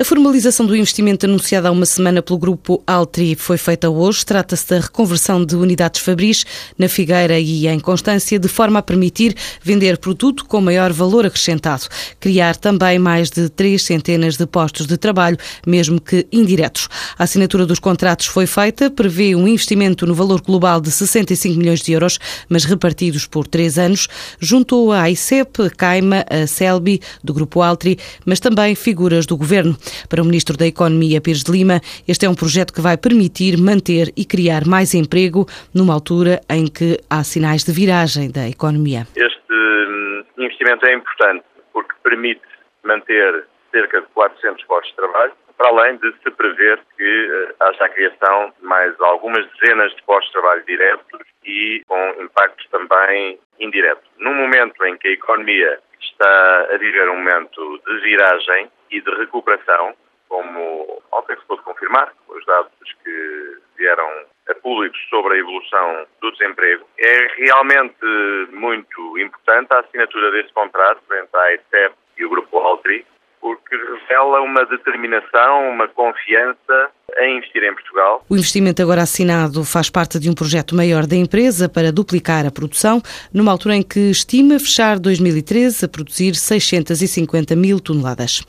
A formalização do investimento anunciado há uma semana pelo grupo Altri foi feita hoje. Trata-se da reconversão de unidades Fabris na Figueira e em Constância, de forma a permitir vender produto com maior valor acrescentado. Criar também mais de três centenas de postos de trabalho, mesmo que indiretos. A assinatura dos contratos foi feita, prevê um investimento no valor global de 65 milhões de euros, mas repartidos por três anos. Juntou a ICEP, a Caima, a Selby, do grupo Altri, mas também figuras do governo. Para o Ministro da Economia, Pires de Lima, este é um projeto que vai permitir manter e criar mais emprego numa altura em que há sinais de viragem da economia. Este hum, investimento é importante porque permite manter cerca de 400 postos de trabalho, para além de se prever que eh, haja a criação de mais algumas dezenas de postos de trabalho diretos e com impactos também indiretos. Num momento em que a economia está a viver um momento de viragem e de recuperação, como ontem se pôde confirmar, os dados que vieram a públicos sobre a evolução do desemprego. É realmente muito importante a assinatura deste contrato entre a ICEP e o Grupo Altri, porque revela uma determinação, uma confiança em investir em Portugal. O investimento agora assinado faz parte de um projeto maior da empresa para duplicar a produção, numa altura em que estima fechar 2013 a produzir 650 mil toneladas.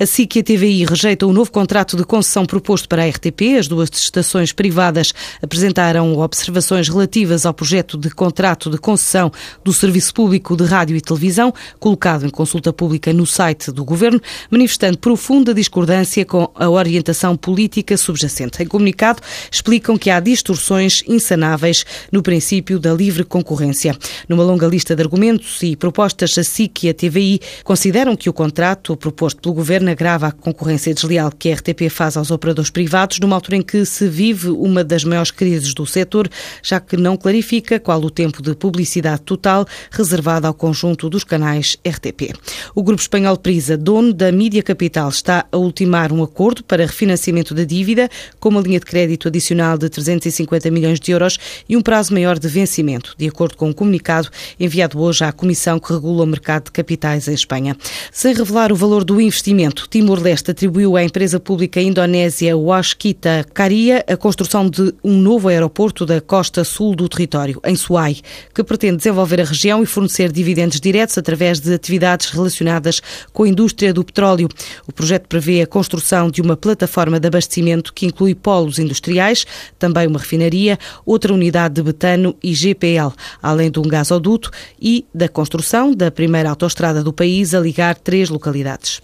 Assim que a TVI rejeita o novo contrato de concessão proposto para a RTP, as duas estações privadas apresentaram observações relativas ao projeto de contrato de concessão do Serviço Público de Rádio e Televisão, colocado em consulta pública no site do Governo, manifestando profunda discordância com a orientação política subjacente. Em comunicado, explicam que há distorções insanáveis no princípio da livre concorrência. Numa longa lista de argumentos e propostas, a SIC e a TVI consideram que o contrato proposto pelo Governo agrava a concorrência desleal que a RTP faz aos operadores privados, numa altura em que se vive uma das maiores crises do setor, já que não clarifica qual o tempo de publicidade total reservado ao conjunto dos canais RTP. O grupo espanhol Prisa, dono da Mídia Capital, está a ultimar um acordo para refinanciamento da dívida com uma linha de crédito adicional de 350 milhões de euros e um prazo maior de vencimento, de acordo com um comunicado enviado hoje à Comissão que regula o mercado de capitais em Espanha. Sem revelar o valor do investimento, Timor-Leste atribuiu à empresa pública indonésia Waskita Karia a construção de um novo aeroporto da costa sul do território, em Suai, que pretende desenvolver a região e fornecer dividendos diretos através de atividades relacionadas com a indústria do petróleo. O projeto prevê a construção de uma plataforma de abastecimento que inclui polos industriais, também uma refinaria, outra unidade de betano e GPL, além de um gasoduto e da construção da primeira autoestrada do país a ligar três localidades.